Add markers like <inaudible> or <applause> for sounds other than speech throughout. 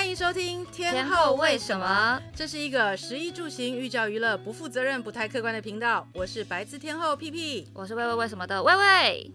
欢迎收听天，后为什么？这是一个食衣住行、寓教于乐、不负责任、不太客观的频道。我是白字天后屁屁，我是喂喂为什么的魏魏。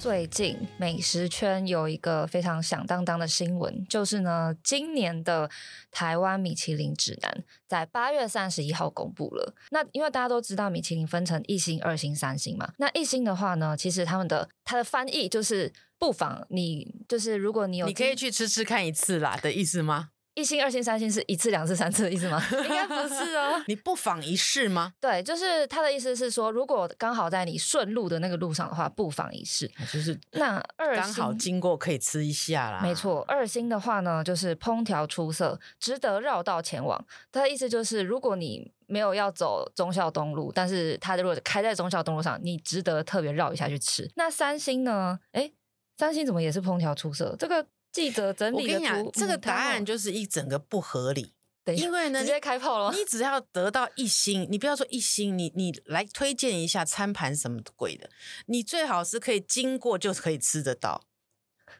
最近美食圈有一个非常响当当的新闻，就是呢，今年的台湾米其林指南在八月三十一号公布了。那因为大家都知道米其林分成一星、二星、三星嘛，那一星的话呢，其实他们的它的翻译就是不妨你就是如果你有，你可以去吃吃看一次啦的意思吗？一星、二星、三星是一次、两次、三次的意思吗？<laughs> 应该不是哦。<laughs> 你不妨一试吗？对，就是他的意思是说，如果刚好在你顺路的那个路上的话，不妨一试。就是那二星刚好经过可以吃一下啦。没错，二星的话呢，就是烹调出色，值得绕道前往。他的意思就是，如果你没有要走忠孝东路，但是他如果开在忠孝东路上，你值得特别绕一下去吃。那三星呢？哎，三星怎么也是烹调出色？这个。记者整理的图，我跟你讲，这个答案就是一整个不合理。对，因为呢，直接开炮了。你只要得到一星，你不要说一星，你你来推荐一下餐盘什么鬼的，你最好是可以经过就可以吃得到。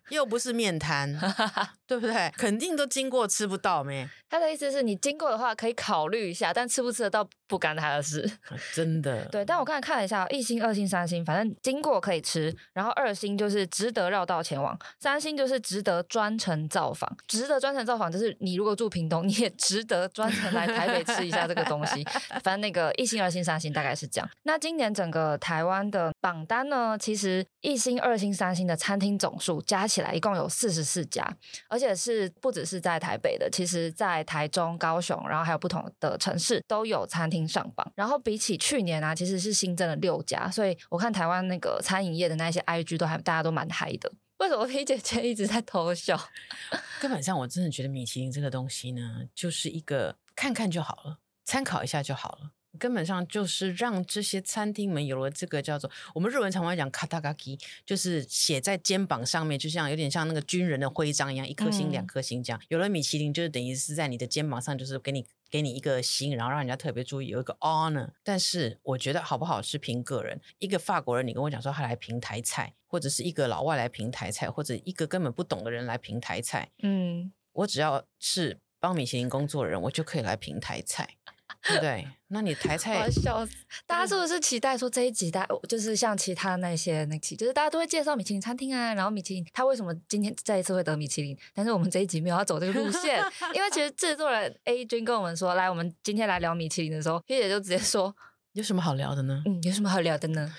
又不是面摊，<laughs> 对不对？肯定都经过吃不到没？他的意思是你经过的话可以考虑一下，但吃不吃得到不干他的事。真的。对，但我刚才看了一下，一星、二星、三星，反正经过可以吃，然后二星就是值得绕道前往，三星就是值得专程造访。值得专程造访就是你如果住屏东，你也值得专程来台北吃一下这个东西。<laughs> 反正那个一星、二星、三星大概是这样。那今年整个台湾的榜单呢，其实一星、二星、三星的餐厅总数加加起来一共有四十四家，而且是不只是在台北的，其实在台中、高雄，然后还有不同的城市都有餐厅上榜。然后比起去年啊，其实是新增了六家，所以我看台湾那个餐饮业的那些 IG 都还大家都蛮嗨的。为什么 P 姐姐一直在偷笑？<laughs> 根本上我真的觉得米其林这个东西呢，就是一个看看就好了，参考一下就好了。根本上就是让这些餐厅们有了这个叫做我们日文常会讲 katagaki，就是写在肩膀上面，就像有点像那个军人的徽章一样，一颗星、两颗星这样。有了米其林，就是等于是在你的肩膀上，就是给你给你一个星，然后让人家特别注意，有一个 honor。但是我觉得好不好是凭个人。一个法国人，你跟我讲说他来评台菜，或者是一个老外来评台菜，或者一个根本不懂的人来评台菜，嗯，我只要是帮米其林工作的人，我就可以来评台菜。对不对？那你台 <laughs> 菜，我笑死！大家是不是期待说这一集，大家就是像其他那些那期，就是大家都会介绍米其林餐厅啊，然后米其林他为什么今天再一次会得米其林？但是我们这一集没有要走这个路线，因为其实制作人 A 君跟我们说，来，我们今天来聊米其林的时候，P 姐就直接说，有什么好聊的呢？嗯，有什么好聊的呢？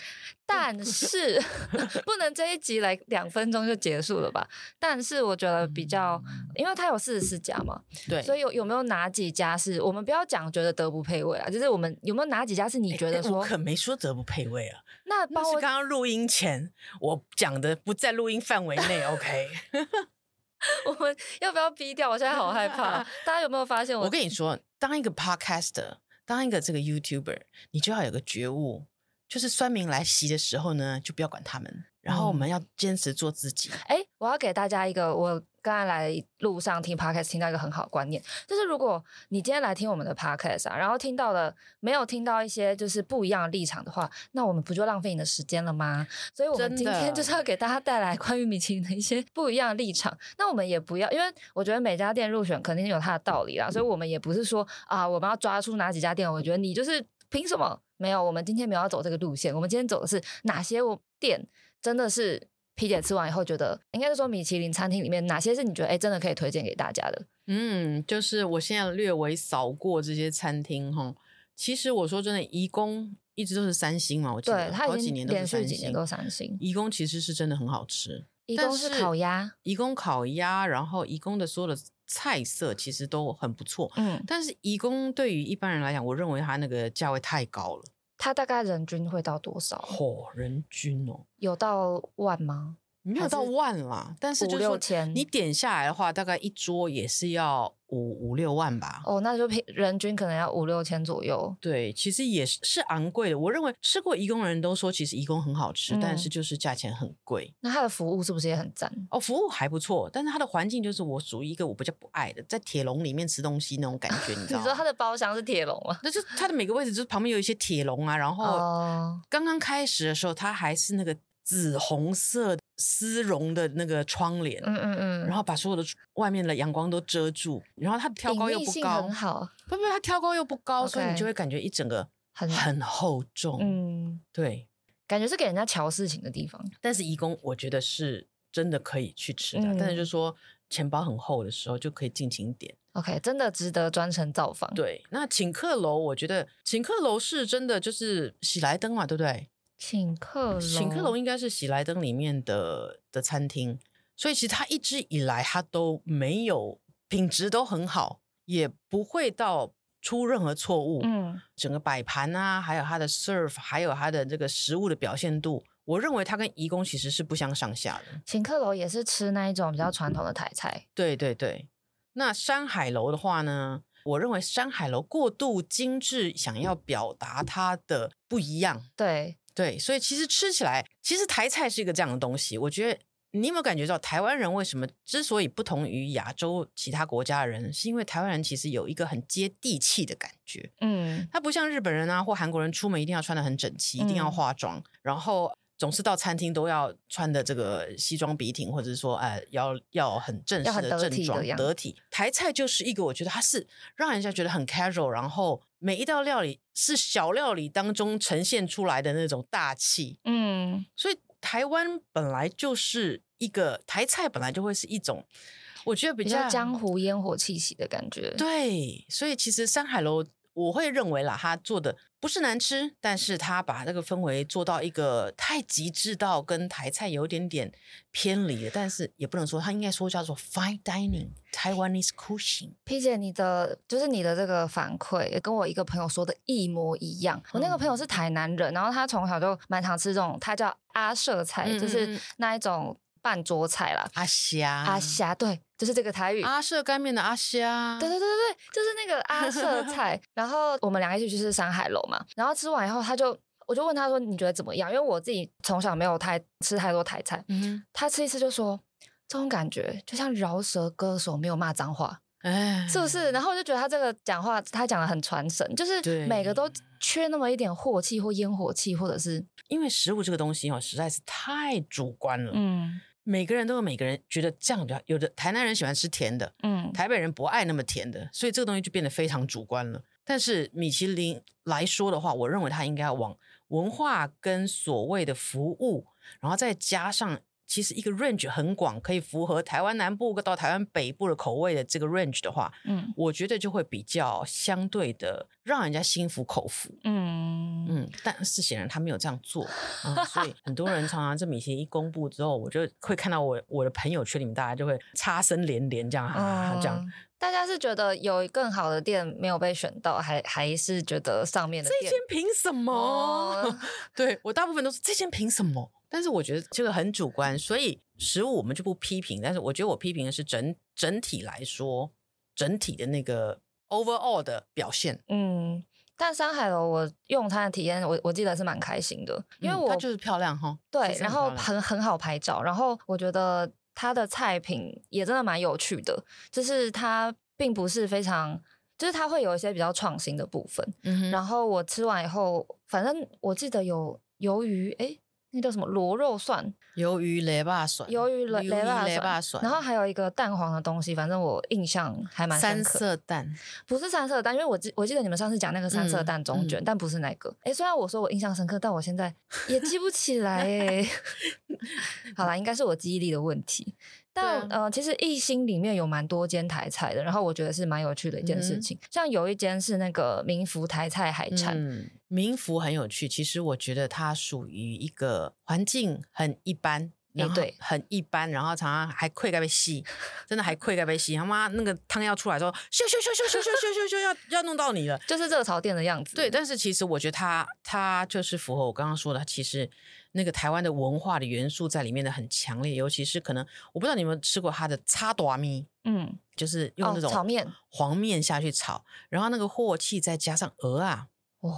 但是 <laughs> 不能这一集来两分钟就结束了吧？但是我觉得比较，因为它有四十四家嘛，对，所以有有没有哪几家是我们不要讲觉得德不配位啊？就是我们有没有哪几家是你觉得说，我可没说德不配位啊？那包括刚刚录音前我讲的不在录音范围内，<laughs> OK？<laughs> 我们要不要逼掉？我现在好害怕。大家有没有发现我？我跟你说，当一个 Podcaster，当一个这个 YouTuber，你就要有个觉悟。就是酸民来袭的时候呢，就不要管他们，然后我们要坚持做自己。哎、嗯，我要给大家一个，我刚才来路上听 podcast 听到一个很好的观念，就是如果你今天来听我们的 podcast 啊，然后听到了没有听到一些就是不一样的立场的话，那我们不就浪费你的时间了吗？所以，我们今天就是要给大家带来关于米其林的一些 <laughs> 不一样的立场。那我们也不要，因为我觉得每家店入选肯定有它的道理啦，所以我们也不是说啊，我们要抓出哪几家店，我觉得你就是凭什么？没有，我们今天没有要走这个路线。我们今天走的是哪些店真的是皮姐吃完以后觉得，应该是说米其林餐厅里面哪些是你觉得哎真的可以推荐给大家的？嗯，就是我现在略微扫过这些餐厅哈。其实我说真的，颐宫一直都是三星嘛，我记得好几年都是三星，三星。颐宫其实是真的很好吃，颐宫是烤鸭，颐宫烤鸭，然后颐宫的所有的。菜色其实都很不错，嗯，但是义工对于一般人来讲，我认为它那个价位太高了。它大概人均会到多少？嚯、哦，人均哦，有到万吗？没有到万啦，但是就五六千，你点下来的话，大概一桌也是要五五六万吧。哦，那就平人均可能要五六千左右。对，其实也是是昂贵的。我认为吃过义工的人都说，其实义工很好吃，嗯、但是就是价钱很贵。那它的服务是不是也很赞？哦，服务还不错，但是它的环境就是我属于一个我比较不爱的，在铁笼里面吃东西那种感觉，你 <laughs> 知道吗？你说它的包厢是铁笼吗？那就它的每个位置就是旁边有一些铁笼啊，然后刚刚开始的时候，它还是那个。紫红色丝绒的那个窗帘，嗯嗯嗯，然后把所有的外面的阳光都遮住，然后它的挑高又不高，很好，不不，它挑高又不高所以你就会感觉一整个很很厚重，嗯，对，感觉是给人家瞧事情的地方。但是颐宫我觉得是真的可以去吃的，嗯、但是就是说钱包很厚的时候就可以尽情点。OK，真的值得专程造访。对，那请客楼，我觉得请客楼是真的就是喜来登嘛，对不对？请客楼，请客楼应该是喜来登里面的的餐厅，所以其实它一直以来它都没有品质都很好，也不会到出任何错误。嗯，整个摆盘啊，还有它的 serve，还有它的这个食物的表现度，我认为它跟怡宫其实是不相上下的。请客楼也是吃那一种比较传统的台菜。对对对，那山海楼的话呢，我认为山海楼过度精致，想要表达它的不一样。对。对，所以其实吃起来，其实台菜是一个这样的东西。我觉得你有没有感觉到，台湾人为什么之所以不同于亚洲其他国家的人，是因为台湾人其实有一个很接地气的感觉。嗯，他不像日本人啊或韩国人出门一定要穿得很整齐，一定要化妆，嗯、然后总是到餐厅都要穿的这个西装笔挺，或者是说呃要要很正式的正装得，得体。台菜就是一个我觉得它是让人家觉得很 casual，然后。每一道料理是小料理当中呈现出来的那种大气，嗯，所以台湾本来就是一个台菜，本来就会是一种我觉得比较，比较江湖烟火气息的感觉。对，所以其实山海楼我会认为啦，他做的不是难吃，但是他把这个氛围做到一个太极致到跟台菜有点点偏离了，但是也不能说他应该说叫做 fine dining Taiwanese cuisine。P 姐，你的就是你的这个反馈也跟我一个朋友说的一模一样。我那个朋友是台南人，然后他从小就蛮常吃这种，他叫阿舍菜，嗯、就是那一种。半桌菜啦，阿虾，阿虾，对，就是这个台语。阿舍干面的阿虾，对对对对对，就是那个阿舍菜。然后我们两个一起去吃山海楼嘛，然后吃完以后，他就，我就问他说，你觉得怎么样？因为我自己从小没有太吃太多台菜，嗯，他吃一次就说，这种感觉就像饶舌歌手没有骂脏话，哎，是不是？然后我就觉得他这个讲话，他讲的很传神，就是每个都缺那么一点火气或烟火气，或者是因为食物这个东西哦，实在是太主观了，嗯。每个人都有每个人觉得这样比较，有的台南人喜欢吃甜的，嗯，台北人不爱那么甜的，所以这个东西就变得非常主观了。但是米其林来说的话，我认为它应该要往文化跟所谓的服务，然后再加上。其实一个 range 很广，可以符合台湾南部到台湾北部的口味的这个 range 的话，嗯，我觉得就会比较相对的让人家心服口服，嗯嗯。但是显然他没有这样做，嗯、<laughs> 所以很多人常常这米其林一公布之后，我就会看到我我的朋友圈里面大家就会擦身连连这样这样。大家是觉得有更好的店没有被选到，还还是觉得上面的店这间凭什么？哦、对我大部分都是这间凭什么？但是我觉得这个很主观，所以食物我们就不批评。但是我觉得我批评的是整整体来说，整体的那个 overall 的表现。嗯，但山海楼我用餐的体验，我我记得是蛮开心的，因为我、嗯、它就是漂亮哈。对，然后很很好拍照，然后我觉得它的菜品也真的蛮有趣的，就是它并不是非常，就是它会有一些比较创新的部分。嗯哼，然后我吃完以后，反正我记得有鱿鱼，哎。那叫什么螺肉蒜？鱿鱼雷霸蒜，鱿鱼雷雷霸蒜，然后还有一个蛋黄的东西，反正我印象还蛮深刻。三色蛋不是三色蛋，因为我记我记得你们上次讲那个三色蛋中卷，嗯嗯、但不是那个。哎，虽然我说我印象深刻，但我现在也记不起来哎。<laughs> <laughs> 好啦，应该是我记忆力的问题。但呃，其实艺兴里面有蛮多间台菜的，然后我觉得是蛮有趣的一件事情。嗯、像有一间是那个民福台菜海产，嗯、民福很有趣。其实我觉得它属于一个环境很一般，然后对，很一般，然后常常还溃盖被吸，真的还溃盖被吸。他妈那个汤要出来的时候，咻咻咻咻咻咻咻咻，要要弄到你了，<laughs> 就是热潮店的样子。对，但是其实我觉得它它就是符合我刚刚说的，其实那个台湾的文化的元素在里面的很强烈，尤其是可能我不知道你有没有吃过它的叉大米，嗯，就是用那种炒面黄面下去炒，然后那个镬气再加上鹅啊。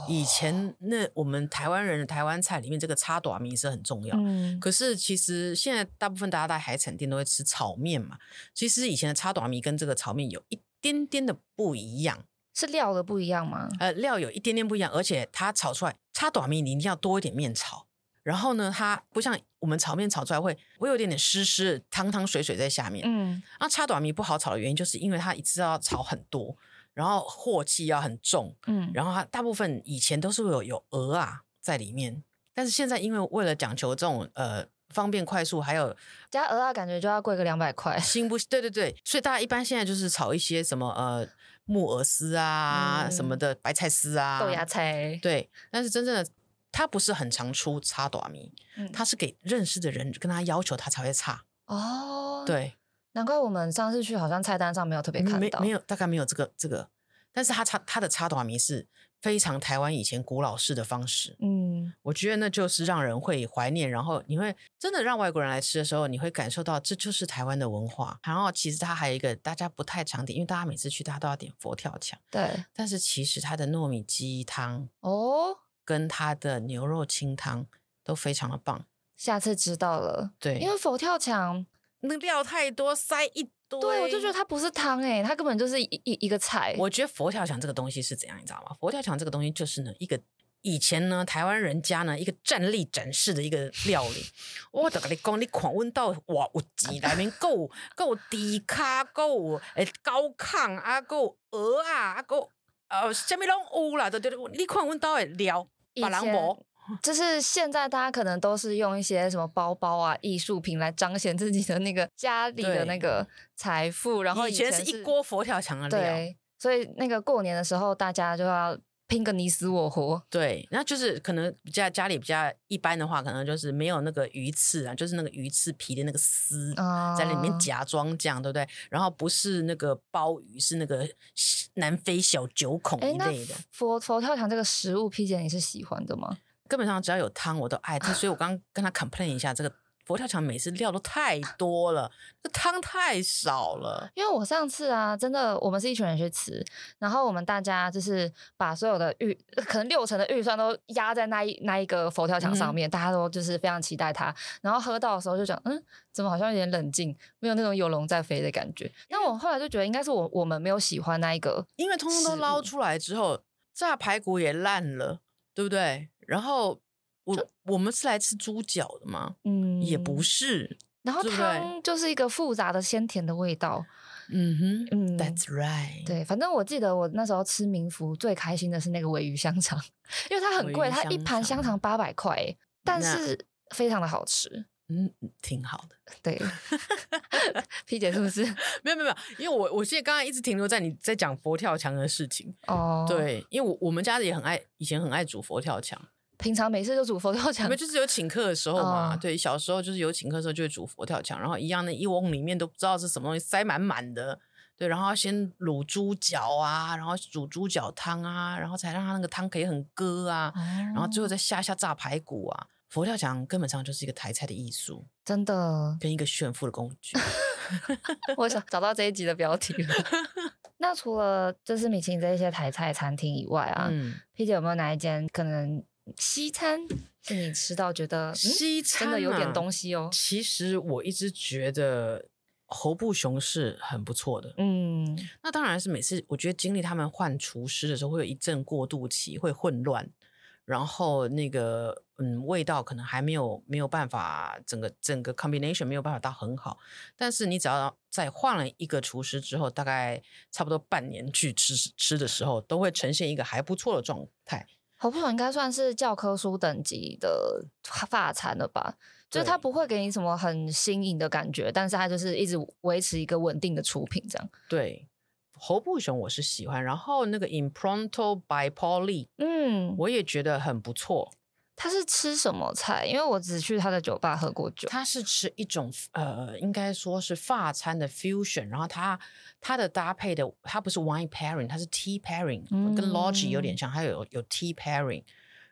以前那我们台湾人的台湾菜里面，这个叉短米是很重要。嗯，可是其实现在大部分大家在海产店都会吃炒面嘛。其实以前的叉短米跟这个炒面有一点点的不一样，是料的不一样吗？呃，料有一点点不一样，而且它炒出来叉短米你一定要多一点面炒。然后呢，它不像我们炒面炒出来会会有点点湿湿、汤汤水水在下面。嗯，那叉短米不好炒的原因，就是因为它一次要炒很多。然后镬气要很重，嗯，然后它大部分以前都是会有有鹅啊在里面，但是现在因为为了讲求这种呃方便快速，还有加鹅啊，感觉就要贵个两百块。新不？对对对，所以大家一般现在就是炒一些什么呃木耳丝啊、嗯、什么的白菜丝啊、豆芽菜，对。但是真正的他不是很常出差短米，嗯，他是给认识的人跟他要求他才会差哦，对。难怪我们上次去好像菜单上没有特别看到，没没有，大概没有这个这个，但是它插它的插短米是非常台湾以前古老式的方式，嗯，我觉得那就是让人会怀念，然后你会真的让外国人来吃的时候，你会感受到这就是台湾的文化。然后其实它还有一个大家不太常点，因为大家每次去大家都要点佛跳墙，对，但是其实它的糯米鸡汤哦，跟它的牛肉清汤都非常的棒。下次知道了，对，因为佛跳墙。那料太多，塞一堆。对，我就觉得它不是汤哎、欸，它根本就是一一一个菜。我觉得佛跳墙这个东西是怎样，你知道吗？佛跳墙这个东西就是呢，一个以前呢，台湾人家呢，一个站立展示的一个料理。我都跟你讲，你看温到哇，有钱里面够够低卡够诶高亢啊够鹅啊啊够呃什么拢有啦，对对对，你看温到的料，把人无。就是现在，大家可能都是用一些什么包包啊、艺术品来彰显自己的那个家里的那个财富。然后以前，是一锅佛跳墙的料，对，所以那个过年的时候，大家就要拼个你死我活。对，那就是可能家家里比较一般的话，可能就是没有那个鱼刺啊，就是那个鱼刺皮的那个丝在里面假装这样，对不对？然后不是那个鲍鱼，是那个南非小九孔一类的。佛佛跳墙这个食物，P 姐你是喜欢的吗？根本上只要有汤我都爱吃，所以我刚刚跟他 complain 一下，这个佛跳墙每次料都太多了，这汤太少了。因为我上次啊，真的我们是一群人去吃，然后我们大家就是把所有的预可能六成的预算都压在那一那一个佛跳墙上面，嗯、大家都就是非常期待它。然后喝到的时候就讲，嗯，怎么好像有点冷静，没有那种有龙在飞的感觉。那我后来就觉得应该是我我们没有喜欢那一个，因为通通都捞出来之后，炸排骨也烂了，对不对？然后我我们是来吃猪脚的吗？嗯，也不是。然后汤就是一个复杂的鲜甜的味道。嗯哼，嗯，That's right。对，反正我记得我那时候吃民福最开心的是那个尾鱼香肠，因为它很贵，它一盘香肠八百块，但是非常的好吃。嗯，挺好的。<laughs> 对，P 姐是不是？<laughs> 没有没有没有，因为我我现在刚刚一直停留在你在讲佛跳墙的事情。哦，对，因为我我们家也很爱，以前很爱煮佛跳墙。平常每次就煮佛跳墙，就是有请客的时候嘛。哦、对，小时候就是有请客的时候就会煮佛跳墙，然后一样的一瓮里面都不知道是什么东西塞满满的。对，然后要先卤猪脚啊，然后煮猪脚汤啊，然后才让它那个汤可以很割啊，哦、然后最后再下下炸排骨啊。佛跳墙根本上就是一个台菜的艺术，真的，跟一个炫富的工具。<laughs> 我想找到这一集的标题了。<laughs> 那除了就是米其林这一些台菜餐厅以外啊，嗯，P 姐有没有哪一间可能西餐是你吃到觉得西餐、真的有点东西哦？其实我一直觉得侯布雄是很不错的。嗯，那当然是每次我觉得经历他们换厨师的时候，会有一阵过渡期，会混乱。然后那个嗯，味道可能还没有没有办法，整个整个 combination 没有办法到很好。但是你只要在换了一个厨师之后，大概差不多半年去吃吃的时候，都会呈现一个还不错的状态。侯布雄应该算是教科书等级的发餐了吧？就是它不会给你什么很新颖的感觉，但是它就是一直维持一个稳定的出品这样。对。侯布雄我是喜欢，然后那个 Impronto by Lee，嗯，我也觉得很不错。他是吃什么菜？因为我只去他的酒吧喝过酒。他是吃一种呃，应该说是法餐的 fusion，然后他他的搭配的，他不是 wine pairing，他是 tea pairing，、嗯、跟 logi 有点像，还有有 tea pairing，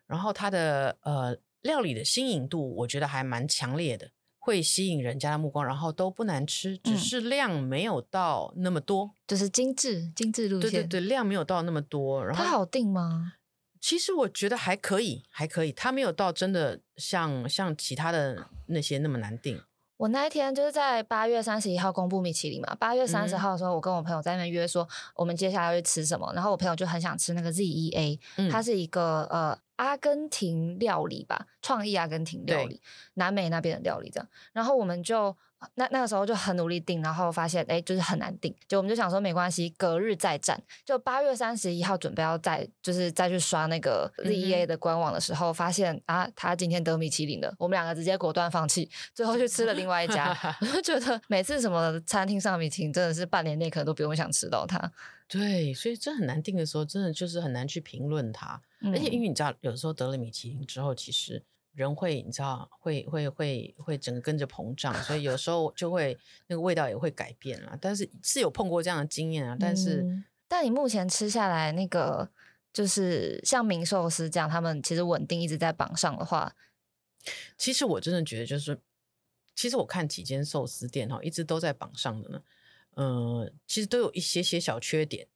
然后他的呃料理的新颖度，我觉得还蛮强烈的，会吸引人家的目光，然后都不难吃，只是量没有到那么多，嗯、就是精致精致路线，对对对，量没有到那么多。然后它好定吗？其实我觉得还可以，还可以，它没有到真的像像其他的那些那么难定。我那一天就是在八月三十一号公布米其林嘛，八月三十号的时候，我跟我朋友在那边约说，我们接下来要去吃什么，然后我朋友就很想吃那个 ZEA，它是一个呃阿根廷料理吧，创意阿根廷料理，南美那边的料理这样，然后我们就。那那个时候就很努力订，然后发现哎，就是很难订，就我们就想说没关系，隔日再战。就八月三十一号准备要再就是再去刷那个 ZEA 的官网的时候，嗯、发现啊，他今天得米其林了，我们两个直接果断放弃，最后去吃了另外一家。<laughs> 我就觉得每次什么餐厅上米其林，真的是半年内可能都不用想吃到它。对，所以这很难订的时候，真的就是很难去评论它。嗯、而且因为你知道，有时候得了米其林之后，其实。人会，你知道，会会会会整个跟着膨胀，所以有时候就会那个味道也会改变了。但是是有碰过这样的经验啊。但是，嗯、但你目前吃下来，那个就是像明寿司这样，他们其实稳定一直在榜上的话，其实我真的觉得就是，其实我看几间寿司店哈，一直都在榜上的呢。呃，其实都有一些些小缺点，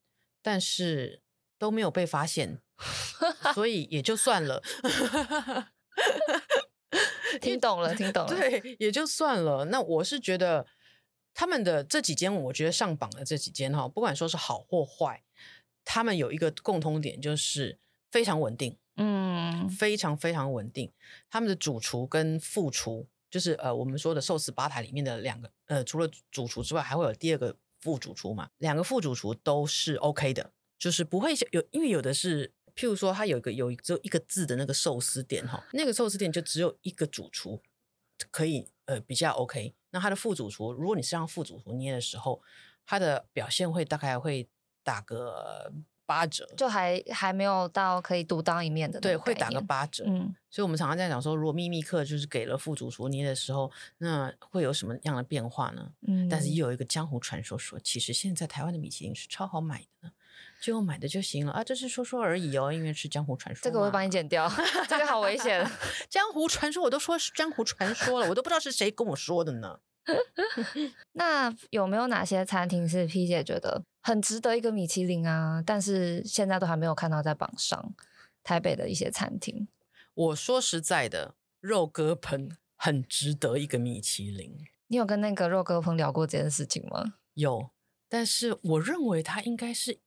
但是都没有被发现，<laughs> 所以也就算了。<laughs> 听懂了，听懂了。对，也就算了。那我是觉得他们的这几间，我觉得上榜的这几间哈，不管说是好或坏，他们有一个共通点，就是非常稳定。嗯，非常非常稳定。他们的主厨跟副厨，就是呃，我们说的寿司吧台里面的两个，呃，除了主厨之外，还会有第二个副主厨嘛。两个副主厨都是 OK 的，就是不会有，因为有的是。譬如说，它有一个有只有一个字的那个寿司店哈，那个寿司店就只有一个主厨可以呃比较 OK。那他的副主厨，如果你是让副主厨捏的时候，他的表现会大概会打个八折，就还还没有到可以独当一面的。对，会打个八折。嗯，所以我们常常在讲说，如果秘密课就是给了副主厨捏的时候，那会有什么样的变化呢？嗯，但是又有一个江湖传说说，其实现在台湾的米其林是超好买的呢。就买的就行了啊，这是说说而已哦，因为是江湖传说。这个我会帮你剪掉，<laughs> 这个好危险。<laughs> 江湖传说我都说是江湖传说了，我都不知道是谁跟我说的呢。<laughs> 那有没有哪些餐厅是 P 姐觉得很值得一个米其林啊？但是现在都还没有看到在榜上。台北的一些餐厅，我说实在的，肉鸽烹很值得一个米其林。你有跟那个肉鸽烹聊过这件事情吗？有，但是我认为他应该是。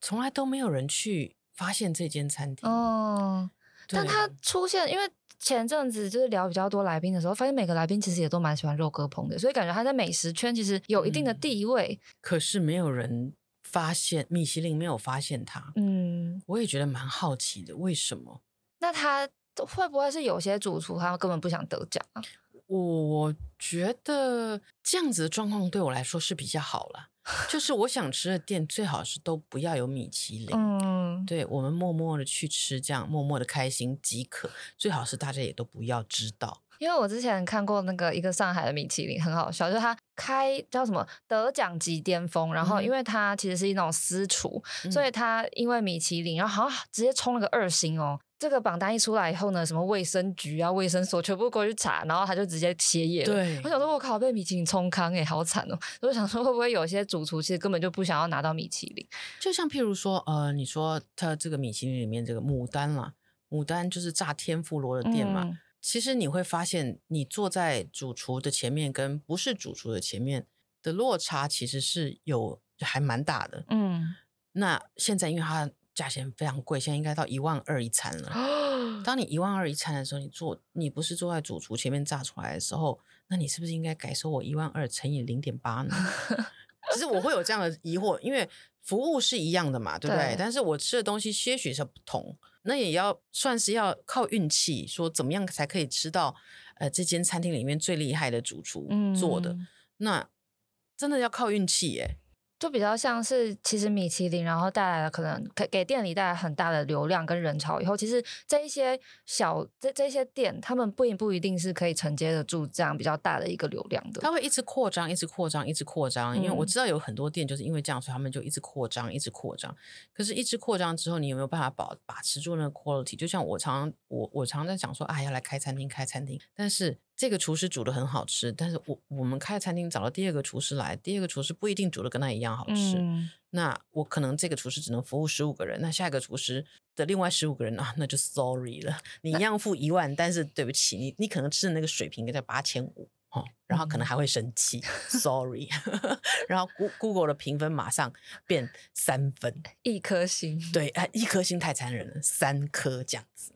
从来都没有人去发现这间餐厅哦，但他出现，因为前阵子就是聊比较多来宾的时候，发现每个来宾其实也都蛮喜欢肉鸽烹的，所以感觉他在美食圈其实有一定的地位。嗯，可是没有人发现，米其林没有发现他。嗯，我也觉得蛮好奇的，为什么？那他会不会是有些主厨他根本不想得奖啊？我觉得这样子的状况对我来说是比较好了。就是我想吃的店，最好是都不要有米其林。嗯，对，我们默默的去吃，这样默默的开心即可。最好是大家也都不要知道。因为我之前看过那个一个上海的米其林，很好笑，就是他开叫什么得奖级巅峰，然后因为他其实是一种私厨，嗯、所以他因为米其林，然后好像直接冲了个二星哦。这个榜单一出来以后呢，什么卫生局啊、卫生所全部过去查，然后他就直接歇业了。对，我想说，我靠，被米其林冲康哎，好惨哦！我想说，会不会有些主厨其实根本就不想要拿到米其林？就像譬如说，呃，你说他这个米其林里面这个牡丹啦，牡丹就是炸天妇罗的店嘛。嗯、其实你会发现，你坐在主厨的前面，跟不是主厨的前面的落差，其实是有还蛮大的。嗯，那现在因为他。价钱非常贵，现在应该到一万二一餐了。当你一万二一餐的时候，你坐你不是坐在主厨前面炸出来的时候，那你是不是应该改收我一万二乘以零点八呢？<laughs> 其实我会有这样的疑惑，因为服务是一样的嘛，对不对？对，但是我吃的东西些许是不同，那也要算是要靠运气，说怎么样才可以吃到呃这间餐厅里面最厉害的主厨做的，嗯、那真的要靠运气耶。就比较像是，其实米其林然后带来了可能给给店里带来很大的流量跟人潮以后，其实这一些小这这些店，他们不一不一定是可以承接得住这样比较大的一个流量的。它会一直扩张，一直扩张，一直扩张。因为我知道有很多店就是因为这样，所以他们就一直扩张，一直扩张。可是，一直扩张之后，你有没有办法保把持住那个 quality？就像我常常我我常常在讲说，啊，要来开餐厅，开餐厅，但是。这个厨师煮的很好吃，但是我我们开餐厅找了第二个厨师来，第二个厨师不一定煮的跟他一样好吃。嗯、那我可能这个厨师只能服务十五个人，那下一个厨师的另外十五个人啊，那就 sorry 了。你一样付一万，但是对不起，你你可能吃的那个水平在八千五哦，然后可能还会生气、嗯、，sorry。<laughs> 然后 Google 的评分马上变三分，一颗星。对，哎，一颗星太残忍了，三颗这样子。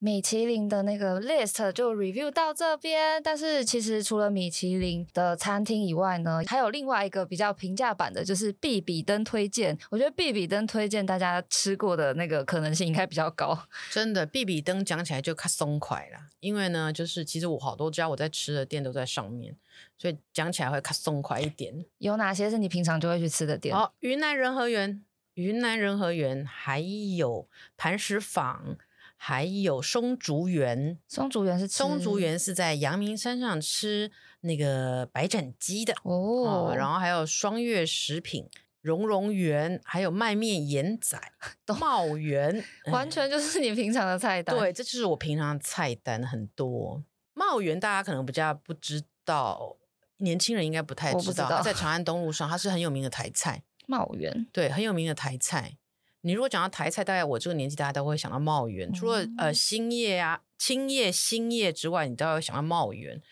米其林的那个 list 就 review 到这边，但是其实除了米其林的餐厅以外呢，还有另外一个比较平价版的，就是必比登推荐。我觉得必比登推荐大家吃过的那个可能性应该比较高。<laughs> 真的，必比登讲起来就卡松快啦，因为呢，就是其实我好多家我在吃的店都在上面，所以讲起来会卡松快一点。有哪些是你平常就会去吃的店？哦，云南仁和园，云南仁和园，还有磐石坊。还有松竹园，松竹园是松竹园是在阳明山上吃那个白斩鸡的哦、嗯，然后还有双月食品、荣荣园，还有卖面盐仔、<laughs> 茂园，<laughs> 完全就是你平常的菜单。对，这就是我平常的菜单，很多。茂园大家可能比较不知道，年轻人应该不太知道，知道在长安东路上，它是很有名的台菜。茂园对，很有名的台菜。你如果讲到台菜，大概我这个年纪，大家都会想到茂源。除了呃兴业啊、青叶、兴业之外，你都要想到茂源。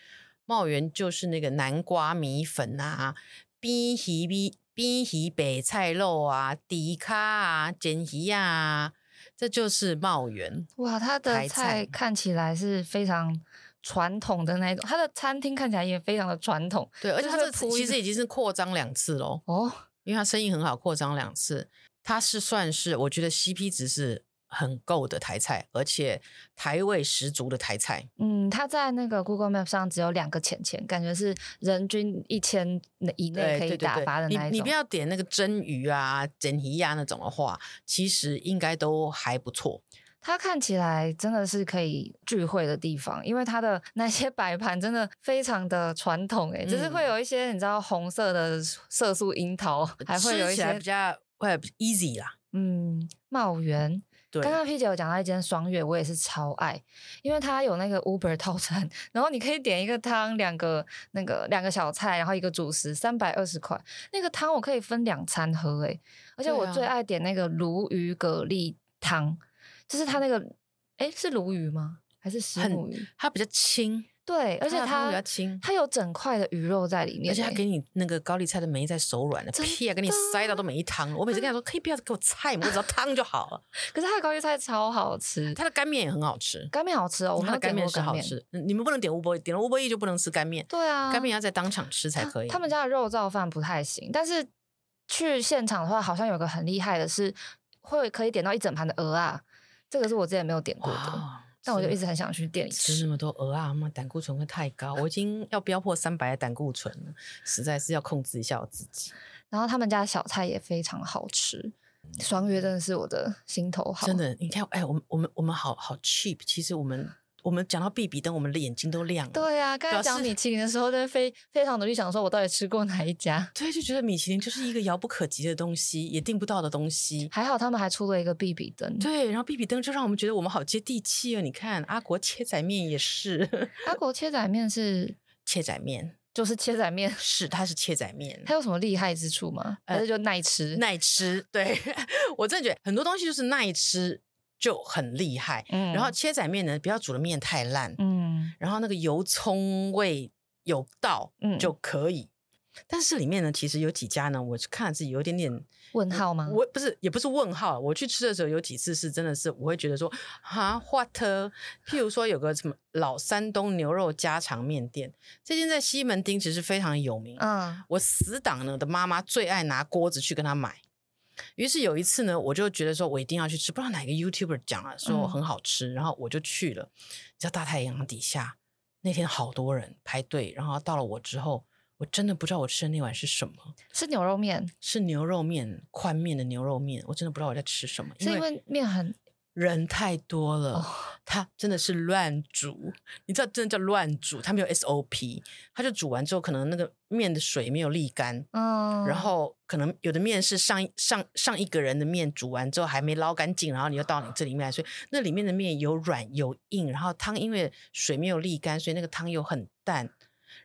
茂源就是那个南瓜米粉啊、冰皮米、冰皮北菜肉啊、底咖啊、煎鱼啊，这就是茂源。哇，它的菜看起来是非常传统的那种，它的餐厅看起来也非常的传统。对，而且它这其实已经是扩张两次喽。哦，因为它生意很好，扩张两次。它是算是我觉得 CP 值是很够的台菜，而且台味十足的台菜。嗯，它在那个 Google Map 上只有两个钱钱，感觉是人均一千以内可以打发的那种。你你不要点那个蒸鱼啊、煎鱼啊那种的话，其实应该都还不错。它看起来真的是可以聚会的地方，因为它的那些摆盘真的非常的传统，哎，就是会有一些你知道红色的色素樱桃，还会有一些比较。会 easy 啦，嗯，茂源，对，刚刚 P 姐有讲到一间双月，我也是超爱，因为它有那个 Uber <laughs> 套餐，然后你可以点一个汤，两个那个两个小菜，然后一个主食，三百二十块，那个汤我可以分两餐喝，诶，而且我最爱点那个鲈鱼蛤蜊汤，就是它那个，诶，是鲈鱼吗？还是石目鱼？它比较轻。对，而且它比较轻，它有整块的鱼肉在里面，而且它给你那个高丽菜的梅在手软的，屁啊，给你塞到都没汤。我每次跟他说，可以不要给我菜嘛，我只要汤就好了。<laughs> 可是它的高丽菜超好吃，它的干面也很好吃，干面好吃哦。我们的干面是好吃，你们不能点乌波，点了乌波意就不能吃干面。对啊，干面要在当场吃才可以。他们家的肉燥饭不太行，但是去现场的话，好像有个很厉害的是会可以点到一整盘的鹅啊，这个是我之前没有点过的。但我就一直很想去店里吃，吃那么多鹅啊，妈胆固醇会太高，我已经要飙破三百的胆固醇了，实在是要控制一下我自己。然后他们家的小菜也非常好吃，双月真的是我的心头好。真的，你看，哎，我们我们我们好好 cheap，其实我们。我们讲到必比登，我们的眼睛都亮了。对啊，刚才讲米其林的时候，都非非常努力想说，我到底吃过哪一家？对，就觉得米其林就是一个遥不可及的东西，也订不到的东西。还好他们还出了一个必比登。对，然后必比登就让我们觉得我们好接地气哦。你看阿国切仔面也是，<laughs> 阿国切仔面是切仔面，就是切仔面，<laughs> 是它是切仔面。它有什么厉害之处吗？还是就耐吃？呃、耐吃，对 <laughs> 我真的觉得很多东西就是耐吃。就很厉害，嗯，然后切仔面呢，不要煮的面太烂，嗯，然后那个油葱味有到，嗯，就可以。但是里面呢，其实有几家呢，我看自己有一点点问号吗？我不是，也不是问号。我去吃的时候有几次是真的是，我会觉得说，啊，what？譬如说有个什么老山东牛肉家常面店，这间在西门町其实非常有名，嗯，我死党呢的妈妈最爱拿锅子去跟他买。于是有一次呢，我就觉得说，我一定要去吃，不知道哪个 YouTuber 讲了，说很好吃，嗯、然后我就去了。你知道大太阳底下，那天好多人排队，然后到了我之后，我真的不知道我吃的那碗是什么，是牛肉面，是牛肉面，宽面的牛肉面，我真的不知道我在吃什么，是因为面很。人太多了，哦、他真的是乱煮，你知道，真的叫乱煮，他没有 SOP，他就煮完之后，可能那个面的水没有沥干，嗯，然。后可能有的面是上上上一个人的面煮完之后还没捞干净，然后你又到你这里面来，所以那里面的面有软有硬，然后汤因为水没有沥干，所以那个汤又很淡，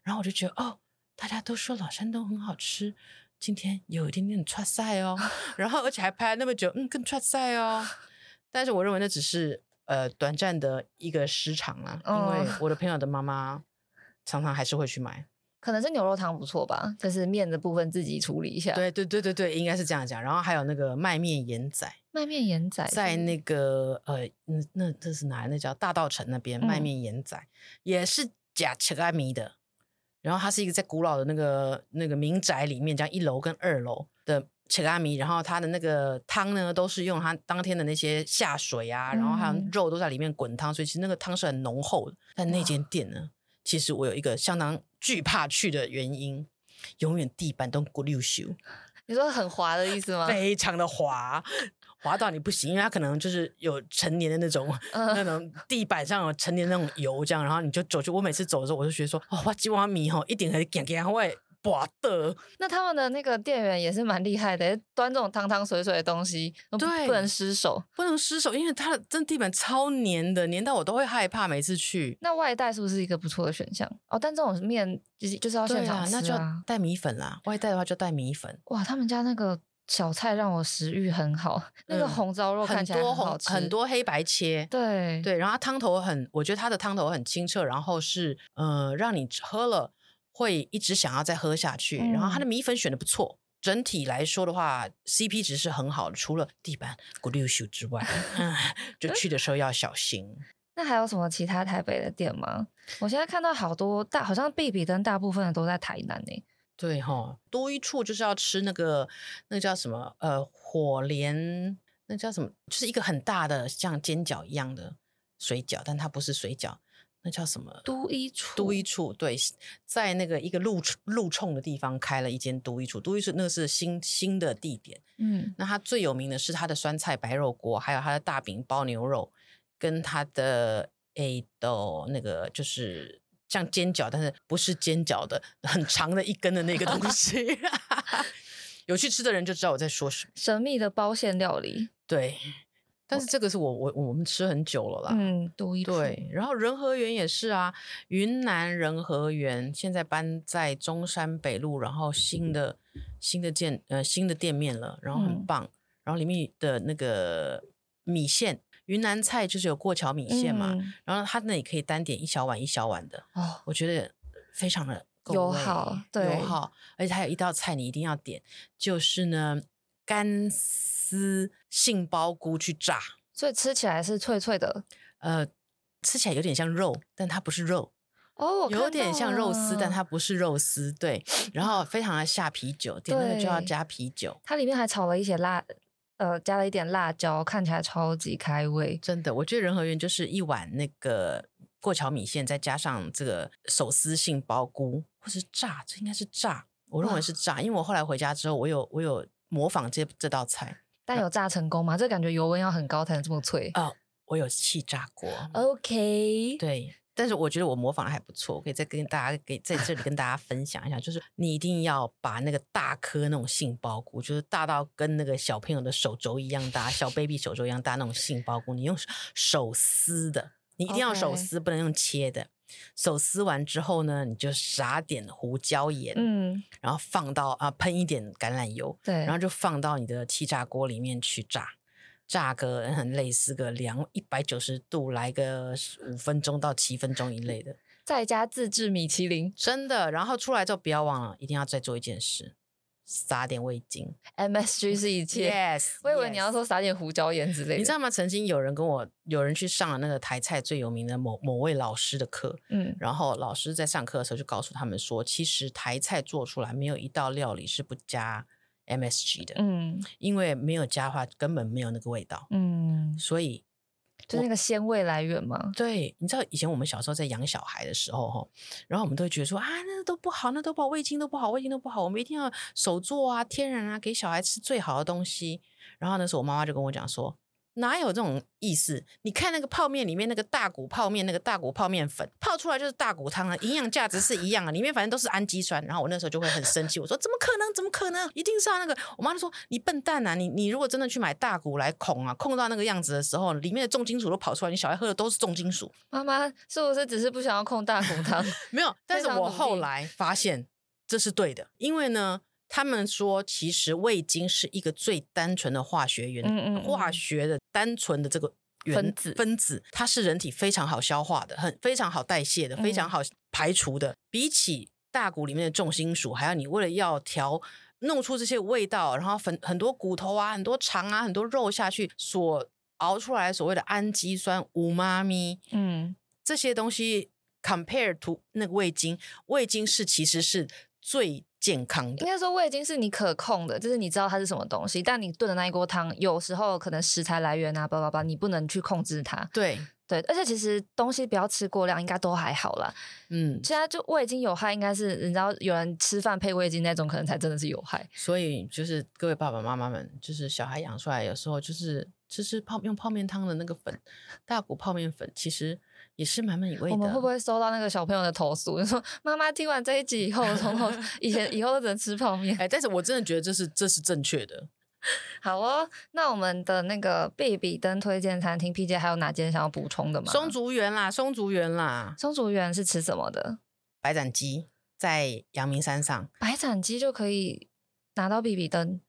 然后我就觉得哦，大家都说老山东很好吃，今天有一点点 <laughs> 剉赛哦，<laughs> 然后而且还拍了那么久，嗯，更串赛哦。但是我认为那只是呃短暂的一个时长啦，因为我的朋友的 <laughs> 妈妈常常还是会去买，可能是牛肉汤不错吧，就是面的部分自己处理一下。对对对对对，应该是这样讲。然后还有那个麦面盐仔，麦面盐仔在那个呃那那这是哪？那叫大道城那边麦面盐仔，也是假切阿米的。然后它是一个在古老的那个那个民宅里面，这样一楼跟二楼的。切拉米，然后它的那个汤呢，都是用它当天的那些下水啊，然后还有肉都在里面滚汤，所以其实那个汤是很浓厚的。但那间店呢，其实我有一个相当惧怕去的原因，永远地板都咕溜咻。<laughs> 你说很滑的意思吗？非常的滑，滑到你不行，因为它可能就是有成年的那种、呃、<laughs> 那种地板上有成年的那种油这样，然后你就走去。我每次走的时候，我就觉得说，哦，哇，吉瓦米吼，一定很咸咸味。哇的，那他们的那个店员也是蛮厉害的，端这种汤汤水水的东西，对，不能失手，不能失手，因为它的真地板超黏的，黏到我都会害怕每次去。那外带是不是一个不错的选项？哦，但这种面就是就是要现场吃啊，那就要带米粉啦。外带的话就带米粉。哇，他们家那个小菜让我食欲很好，那个红烧肉看起来很好吃，很多红很多黑白切，对对，然后它汤头很，我觉得它的汤头很清澈，然后是呃让你喝了。会一直想要再喝下去，然后它的米粉选的不错，整体来说的话，CP 值是很好的，除了地板咕溜咻之外，<laughs> 就去的时候要小心。那还有什么其他台北的店吗？我现在看到好多大，好像必比登大部分的都在台南呢。对哈，多一处就是要吃那个那个叫什么呃火莲，那叫什么？就是一个很大的像煎饺一样的水饺，但它不是水饺。那叫什么？都一处，都一处，对，在那个一个路路冲的地方开了一间都一处，都一处那个是新新的地点。嗯，那它最有名的是它的酸菜白肉锅，还有它的大饼包牛肉，跟它的诶豆那个就是像煎饺，但是不是煎饺的，很长的一根的那个东西。<laughs> 有去吃的人就知道我在说什么。神秘的包馅料理，对。但是这个是我我我们吃很久了啦，嗯，对，然后仁和园也是啊，云南仁和园现在搬在中山北路，然后新的新的店呃新的店面了，然后很棒，嗯、然后里面的那个米线，云南菜就是有过桥米线嘛，嗯、然后它那里可以单点一小碗一小碗的，哦，我觉得非常的友好，对，友好，而且还有一道菜你一定要点，就是呢干。丝杏鲍菇去炸，所以吃起来是脆脆的。呃，吃起来有点像肉，但它不是肉。哦，有点像肉丝，但它不是肉丝。对，<laughs> 然后非常的下啤酒，点那个就要加啤酒。它里面还炒了一些辣，呃，加了一点辣椒，看起来超级开胃。真的，我觉得仁和园就是一碗那个过桥米线，再加上这个手撕杏鲍菇，或是炸，这应该是炸。我认为是炸，因为我后来回家之后，我有我有模仿这这道菜。但有炸成功吗？这感觉油温要很高才能这么脆啊、哦！我有气炸锅，OK。对，但是我觉得我模仿的还不错，我可以再跟大家给在这里跟大家分享一下，就是你一定要把那个大颗那种杏鲍菇，就是大到跟那个小朋友的手肘一样大，小 baby 手肘一样大那种杏鲍菇，你用手撕的，你一定要手撕.不能用切的。手撕完之后呢，你就撒点胡椒盐，嗯，然后放到啊喷一点橄榄油，对，然后就放到你的气炸锅里面去炸，炸个很类似个两一百九十度，来个五分钟到七分钟一类的，在家自制米其林，真的。然后出来之后不要忘了，一定要再做一件事。撒点味精，MSG 是一切。Yes，我以为你要说撒点胡椒盐之类的。你知道吗？曾经有人跟我，有人去上了那个台菜最有名的某某位老师的课，嗯，然后老师在上课的时候就告诉他们说，其实台菜做出来没有一道料理是不加 MSG 的，嗯，因为没有加的话根本没有那个味道，嗯，所以就是那个鲜味来源嘛。对，你知道以前我们小时候在养小孩的时候哈，然后我们都会觉得说啊，那都不好，那都不好，味精都不好，味精都不好，我们一定要手做啊，天然啊，给小孩吃最好的东西。然后那时候我妈妈就跟我讲说。哪有这种意思？你看那个泡面里面那个大骨泡面，那个大骨泡面粉泡出来就是大骨汤啊，营养价值是一样啊，里面反正都是氨基酸。然后我那时候就会很生气，我说怎么可能？怎么可能？一定是要那个。我妈就说你笨蛋啊，你你如果真的去买大骨来控啊，控到那个样子的时候，里面的重金属都跑出来，你小孩喝的都是重金属。妈妈是不是只是不想要控大骨汤？<laughs> 没有，但是我后来发现这是对的，因为呢。他们说，其实味精是一个最单纯的化学原，嗯嗯，化学的单纯的这个原分子，分子，它是人体非常好消化的，很非常好代谢的，非常好排除的。嗯、比起大骨里面的重金属，还有你为了要调弄出这些味道，然后很很多骨头啊，很多肠啊，很多肉下去所熬出来所谓的氨基酸、五妈咪，嗯，这些东西 compare to 那个味精，味精是其实是最。健康的，应该说味精是你可控的，就是你知道它是什么东西，但你炖的那一锅汤，有时候可能食材来源啊，叭叭叭，你不能去控制它。对对，而且其实东西不要吃过量，应该都还好啦。嗯，现在就味精有害，应该是你知道有人吃饭配味精那种，可能才真的是有害。所以就是各位爸爸妈妈们，就是小孩养出来，有时候就是吃吃泡用泡面汤的那个粉，大骨泡面粉，其实。也是蛮美味的。我们会不会收到那个小朋友的投诉？<laughs> 就说妈妈听完这一集以后，从后以前以后都只能吃泡面。哎，但是我真的觉得这是这是正确的。<laughs> 好哦，那我们的那个必比登推荐餐厅 P J 还有哪间想要补充的吗？松竹园啦，松竹园啦，松竹园是吃什么的？白斩鸡在阳明山上，白斩鸡就可以拿到必比登，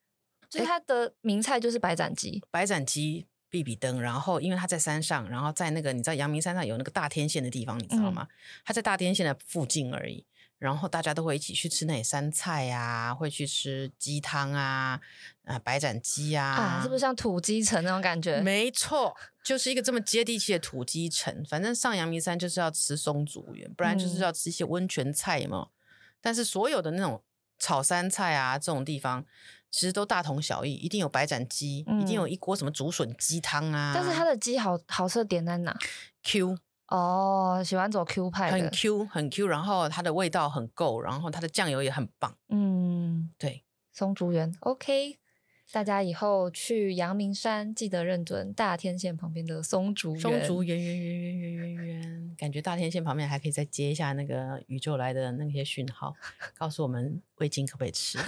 就是它的名菜就是白斩鸡，白斩鸡。必比登，然后因为他在山上，然后在那个你知道阳明山上有那个大天线的地方，你知道吗？他、嗯、在大天线的附近而已，然后大家都会一起去吃那些山菜啊，会去吃鸡汤啊，啊白斩鸡啊，啊，是不是像土鸡城那种感觉？没错，就是一个这么接地气的土鸡城。反正上阳明山就是要吃松竹园，不然就是要吃一些温泉菜嘛。嗯、但是所有的那种炒山菜啊，这种地方。其实都大同小异，一定有白斩鸡，嗯、一定有一锅什么竹笋鸡汤啊。但是它的鸡好好吃的点在哪？Q 哦，喜欢走 Q 派的，很 Q 很 Q，然后它的味道很够，然后它的酱油也很棒。嗯，对，松竹园 OK，大家以后去阳明山记得认准大天线旁边的松竹园。松竹园园园园园园园，感觉大天线旁边还可以再接一下那个宇宙来的那些讯号，告诉我们味精可不可以吃。<laughs>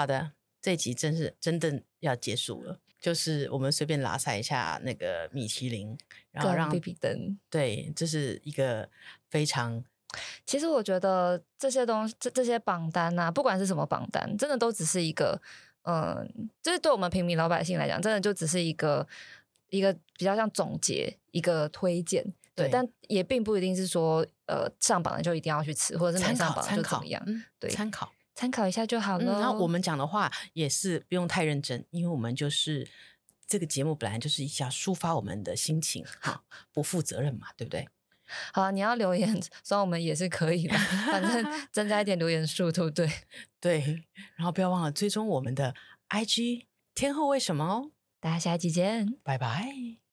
好的，这集真是真的要结束了。就是我们随便拉塞一下那个米其林，然后让。对，这是一个非常。其实我觉得这些东西，这这些榜单啊，不管是什么榜单，真的都只是一个，嗯，就是对我们平民老百姓来讲，真的就只是一个一个比较像总结，一个推荐。对，对但也并不一定是说，呃，上榜的就一定要去吃，或者是没上榜就怎么样？嗯，对，参考。参考一下就好了。然后我们讲的话也是不用太认真，因为我们就是这个节目本来就是一下抒发我们的心情，哈，不负责任嘛，对不对？好，你要留言，所以我们也是可以的，反正 <laughs> 增加一点留言数，对不对？<laughs> 对。然后不要忘了追踪我们的 IG 天后为什么哦。大家下一集见，拜拜。